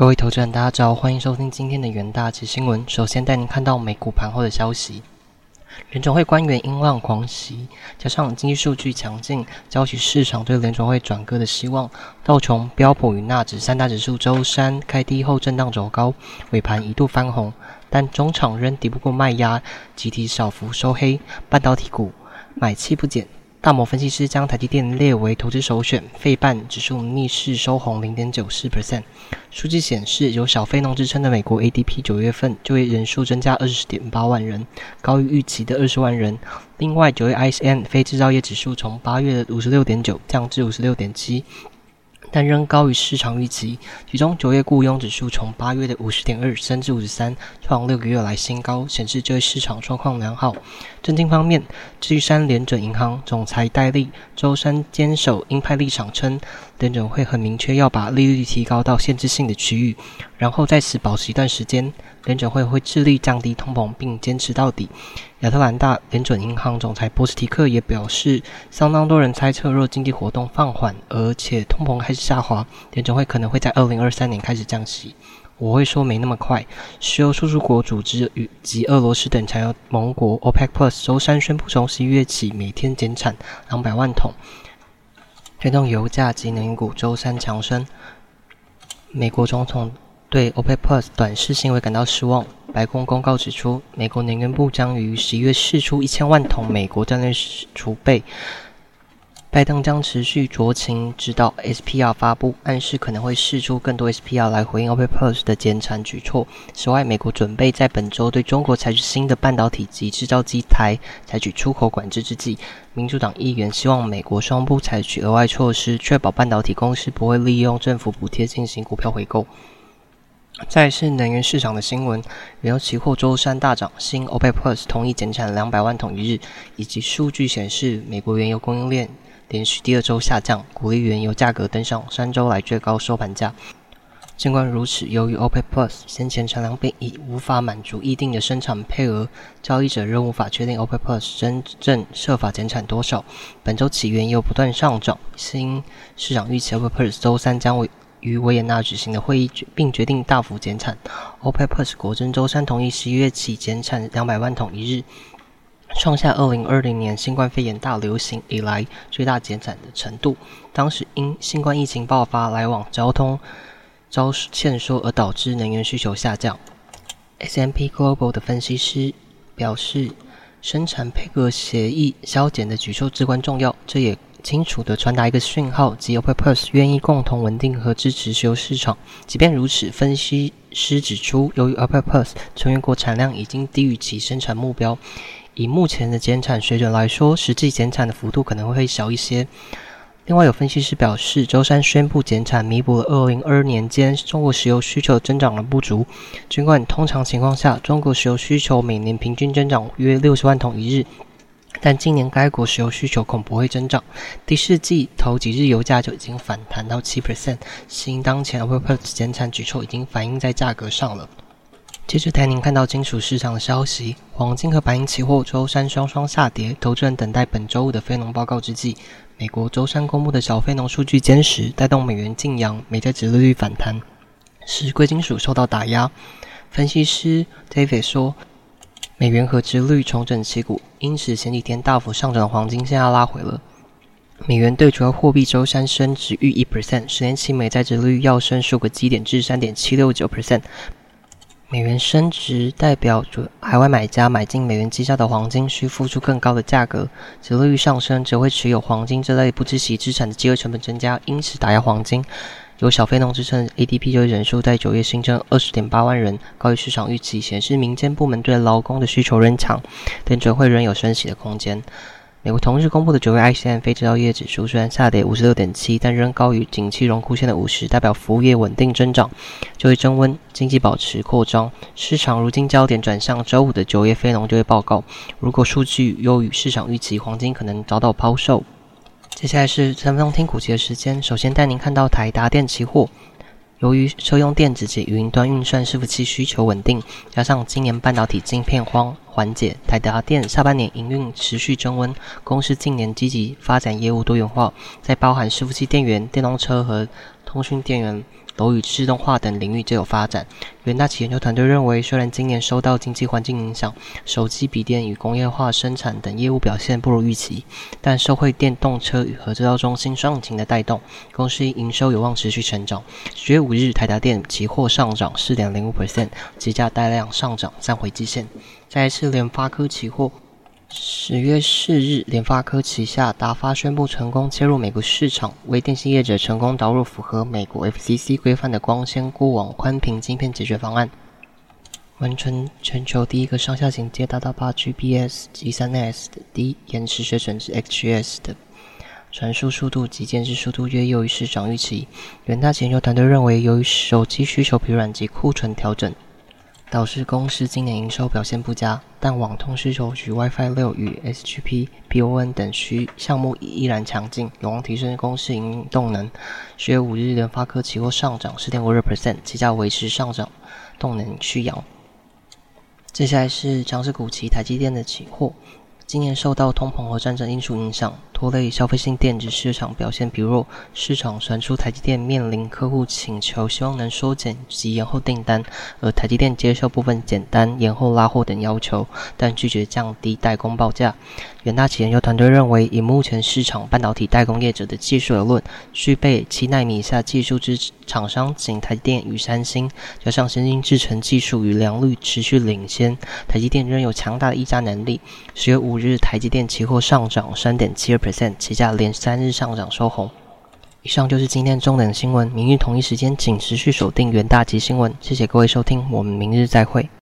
各位投资人，大家早，欢迎收听今天的元大旗新闻。首先带您看到美股盘后的消息。联总会官员音浪狂袭，加上经济数据强劲，交起市场对联总会转割的希望。道琼、标普与纳指三大指数周三开低后震荡走高，尾盘一度翻红，但中场仍敌不过卖压，集体小幅收黑。半导体股买气不减。大摩分析师将台积电列为投资首选，费半指数逆势收红零点九四 percent。数据显示，有小非农之称的美国 ADP 九月份就业人数增加二十点八万人，高于预期的二十万人。另外，九月 ISM 非制造业指数从八月的五十六点九降至五十六点七。但仍高于市场预期。其中，九月雇佣指数从八月的五十点二升至五十三，创六个月来新高，显示就业市场状况良好。政经方面，芝山联准银行总裁戴利周三坚守鹰派立场，称联准会很明确要把利率提高到限制性的区域，然后在此保持一段时间。联准会会致力降低通膨，并坚持到底。亚特兰大联准银行总裁波斯提克也表示，相当多人猜测，若经济活动放缓，而且通膨开始下滑，联准会可能会在二零二三年开始降息。我会说没那么快。石油输出国组织与及俄罗斯等产油盟国 OPEC Plus 周三宣布，从十一月起每天减产两百万桶，推动油价及能源股周三强升。美国总统。对 OPEC Plus 短视行为感到失望。白宫公告指出，美国能源部将于十一月释出一千万桶美国战略储备。拜登将持续酌情指导 SPR 发布，暗示可能会释出更多 SPR 来回应 OPEC Plus 的减产举措。此外，美国准备在本周对中国采取新的半导体及制造机台采取出口管制之际，民主党议员希望美国商务部采取额外措施，确保半导体公司不会利用政府补贴进行股票回购。再是能源市场的新闻，原油期货周三大涨，新 OPEC Plus 同意减产两百万桶一日，以及数据显示美国原油供应链连续第二周下降，鼓励原油价格登上三周来最高收盘价。尽管如此，由于 OPEC Plus 先前产量变已无法满足一定的生产配额，交易者仍无法确定 OPEC Plus 真正设法减产多少。本周起原油不断上涨，新市场预期 OPEC Plus 周三将为与维也纳举行的会议，并决定大幅减产。OPEC Plus 国政周三同意十一月起减产两百万桶一日，创下二零二零年新冠肺炎大流行以来最大减产的程度。当时因新冠疫情爆发，来往交通遭欠缩而导致能源需求下降。S&P Global 的分析师表示，生产配合协议削减的举措至关重要，这也。清楚地传达一个讯号，即 OPEC Plus 愿意共同稳定和支持石油市场。即便如此，分析师指出，由于 OPEC Plus 成员国产量已经低于其生产目标，以目前的减产水准来说，实际减产的幅度可能会小一些。另外，有分析师表示，周三宣布减产，弥补了2022年间中国石油需求增长的不足。尽管通常情况下，中国石油需求每年平均增长约60万桶一日。但今年该国石油需求恐不会增长。第四季头几日油价就已经反弹到七 percent，新当前 OPEC 减产举措已经反映在价格上了。接着带您看到金属市场的消息：黄金和白银期货周三双双下跌，投资人等待本周五的非农报告之际，美国周三公布的小非农数据坚实，带动美元净扬，美债殖利率反弹，使贵金属受到打压。分析师 David 说。美元和殖率重整旗鼓，因此前几天大幅上涨的黄金现在拉回了。美元对主要货币周三升值逾一 percent，十年期美债殖率要升数个基点至三点七六九 percent。美元升值代表着海外买家买进美元计价的黄金需付出更高的价格，殖率上升则会持有黄金这类不知息资产的机会成本增加，因此打压黄金。有小非农支撑，ADP 就业人数在九月新增二十点八万人，高于市场预期，显示民间部门对劳工的需求仍强，但准会仍有升息的空间。美国同日公布的九月 ICM 非制造业指数虽然下跌五十六点七，但仍高于景气荣枯线的五十，代表服务业稳定增长，就业增温，经济保持扩张。市场如今焦点转向周五的九月非农就业报告，如果数据优于市场预期，黄金可能遭到抛售。接下来是三分钟听股期的时间。首先带您看到台达电期货，由于车用电子及云端运算伺服器需求稳定，加上今年半导体晶片荒缓解，台达电下半年营运持续增温。公司近年积极发展业务多元化，在包含伺服器电源、电动车和通讯电源楼宇自动化等领域皆有发展。元大企研究团队认为，虽然今年受到经济环境影响，手机、笔电与工业化生产等业务表现不如预期，但受惠电动车与核制造中心双引擎的带动，公司营收有望持续成长。十月五日，台达电期货上涨四点零五 percent，股价带量上涨，站回基线。再一次，联发科期货。十月四日，联发科旗下达发宣布成功切入美国市场，为电信业者成功导入符合美国 FCC 规范的光纤固网宽频晶片解决方案，完成全球第一个上下行接达到八 Gbps 及三 S 的低延迟水准至 XGS 的传输速度及建制速度约优于市场预期。元大研究团队认为，由于手机需求疲软及库存调整。导致公司今年营收表现不佳，但网通需求与 WiFi 六与 SGP、PON 等需项目依然强劲，有望提升公司营运动能。十月五日，联发科期货上涨四点五六 percent，期价维持上涨动能需要。接下来是强势股期台积电的期货。今年受到通膨和战争因素影响，拖累消费性电子市场表现疲弱。市场传出台积电面临客户请求，希望能缩减及延后订单，而台积电接受部分简单、延后拉货等要求，但拒绝降低代工报价。远大企研究团队认为，以目前市场半导体代工业者的技术而论，具备七纳米以下技术之厂商仅台积电与三星，加上先进制程技术与良率持续领先，台积电仍有强大的溢价能力。十月五日，台积电期货上涨三点七二 percent，期价连三日上涨收红。以上就是今天中等新闻，明日同一时间请持续锁定元大吉新闻。谢谢各位收听，我们明日再会。